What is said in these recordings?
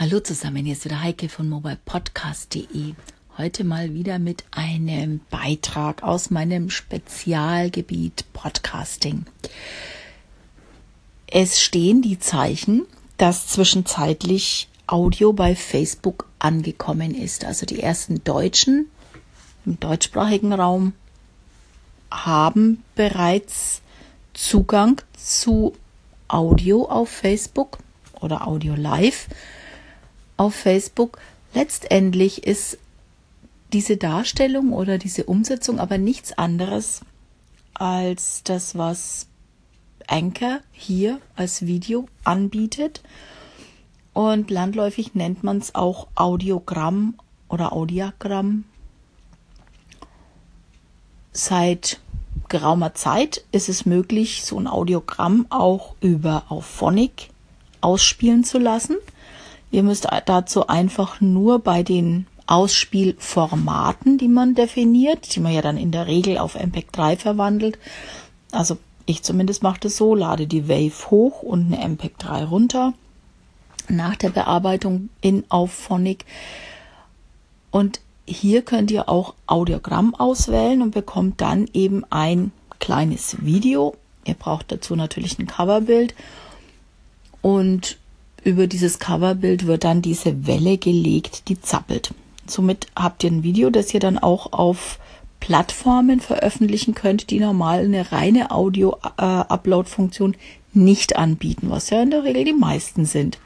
Hallo zusammen, hier ist wieder Heike von mobilepodcast.de. Heute mal wieder mit einem Beitrag aus meinem Spezialgebiet Podcasting. Es stehen die Zeichen, dass zwischenzeitlich Audio bei Facebook angekommen ist. Also die ersten Deutschen im deutschsprachigen Raum haben bereits Zugang zu Audio auf Facebook oder Audio Live auf Facebook. Letztendlich ist diese Darstellung oder diese Umsetzung aber nichts anderes als das, was Anchor hier als Video anbietet. Und landläufig nennt man es auch Audiogramm oder Audiogramm. Seit geraumer Zeit ist es möglich, so ein Audiogramm auch über Auphonic ausspielen zu lassen. Ihr müsst dazu einfach nur bei den Ausspielformaten, die man definiert, die man ja dann in der Regel auf MPEG 3 verwandelt. Also ich zumindest mache das so, lade die Wave hoch und eine MPEG 3 runter nach der Bearbeitung in Auphonic. Und hier könnt ihr auch Audiogramm auswählen und bekommt dann eben ein kleines Video. Ihr braucht dazu natürlich ein Coverbild und über dieses Coverbild wird dann diese Welle gelegt, die zappelt. Somit habt ihr ein Video, das ihr dann auch auf Plattformen veröffentlichen könnt, die normal eine reine Audio-Upload-Funktion nicht anbieten, was ja in der Regel die meisten sind.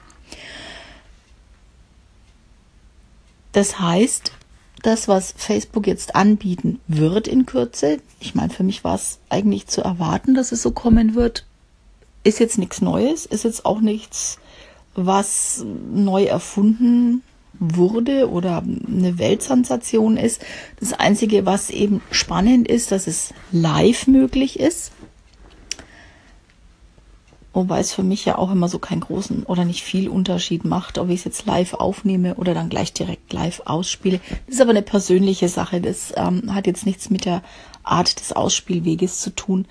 Das heißt, das, was Facebook jetzt anbieten wird in Kürze, ich meine, für mich war es eigentlich zu erwarten, dass es so kommen wird, ist jetzt nichts Neues, ist jetzt auch nichts, was neu erfunden wurde oder eine Weltsensation ist. Das Einzige, was eben spannend ist, dass es live möglich ist. Wobei es für mich ja auch immer so keinen großen oder nicht viel Unterschied macht, ob ich es jetzt live aufnehme oder dann gleich direkt live ausspiele. Das ist aber eine persönliche Sache. Das ähm, hat jetzt nichts mit der Art des Ausspielweges zu tun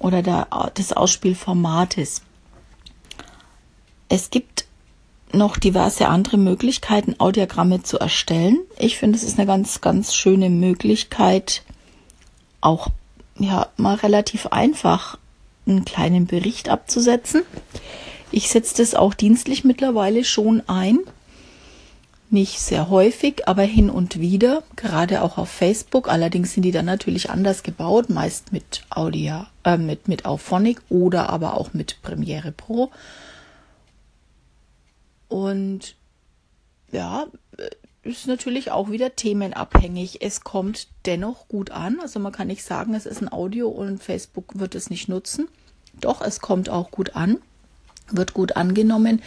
oder der, des Ausspielformates. Es gibt noch diverse andere Möglichkeiten, Audiogramme zu erstellen. Ich finde, es ist eine ganz, ganz schöne Möglichkeit, auch ja mal relativ einfach einen kleinen Bericht abzusetzen. Ich setze das auch dienstlich mittlerweile schon ein. Nicht sehr häufig, aber hin und wieder, gerade auch auf Facebook. Allerdings sind die dann natürlich anders gebaut, meist mit Audio, äh, mit, mit Auphonic oder aber auch mit Premiere Pro. Und ja, ist natürlich auch wieder themenabhängig. Es kommt dennoch gut an. Also man kann nicht sagen, es ist ein Audio und Facebook wird es nicht nutzen. Doch, es kommt auch gut an, wird gut angenommen.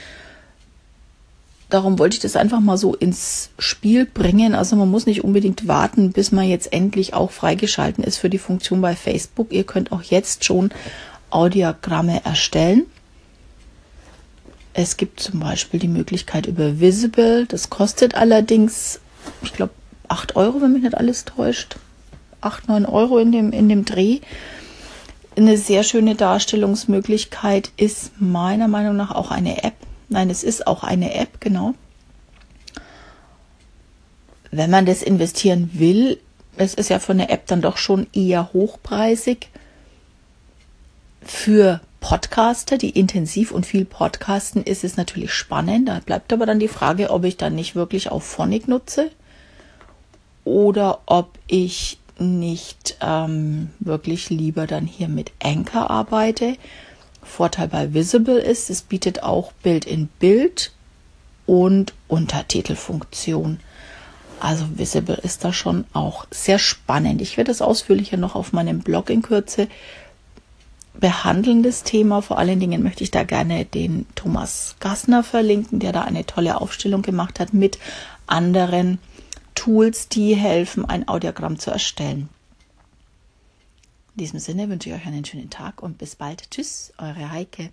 Darum wollte ich das einfach mal so ins Spiel bringen. Also man muss nicht unbedingt warten, bis man jetzt endlich auch freigeschalten ist für die Funktion bei Facebook. Ihr könnt auch jetzt schon Audiogramme erstellen. Es gibt zum Beispiel die Möglichkeit über Visible. Das kostet allerdings, ich glaube, 8 Euro, wenn mich nicht alles täuscht. 8, 9 Euro in dem, in dem Dreh. Eine sehr schöne Darstellungsmöglichkeit ist meiner Meinung nach auch eine App. Nein, es ist auch eine App, genau. Wenn man das investieren will, es ist ja von der App dann doch schon eher hochpreisig. Für Podcaster, die intensiv und viel podcasten, ist es natürlich spannend. Da bleibt aber dann die Frage, ob ich dann nicht wirklich auf Phonic nutze oder ob ich nicht ähm, wirklich lieber dann hier mit Anchor arbeite. Vorteil bei Visible ist, es bietet auch Bild in Bild und Untertitelfunktion. Also Visible ist da schon auch sehr spannend. Ich werde das ausführlicher noch auf meinem Blog in Kürze behandelndes Thema. Vor allen Dingen möchte ich da gerne den Thomas Gassner verlinken, der da eine tolle Aufstellung gemacht hat mit anderen Tools, die helfen, ein Audiogramm zu erstellen. In diesem Sinne wünsche ich euch einen schönen Tag und bis bald. Tschüss, eure Heike.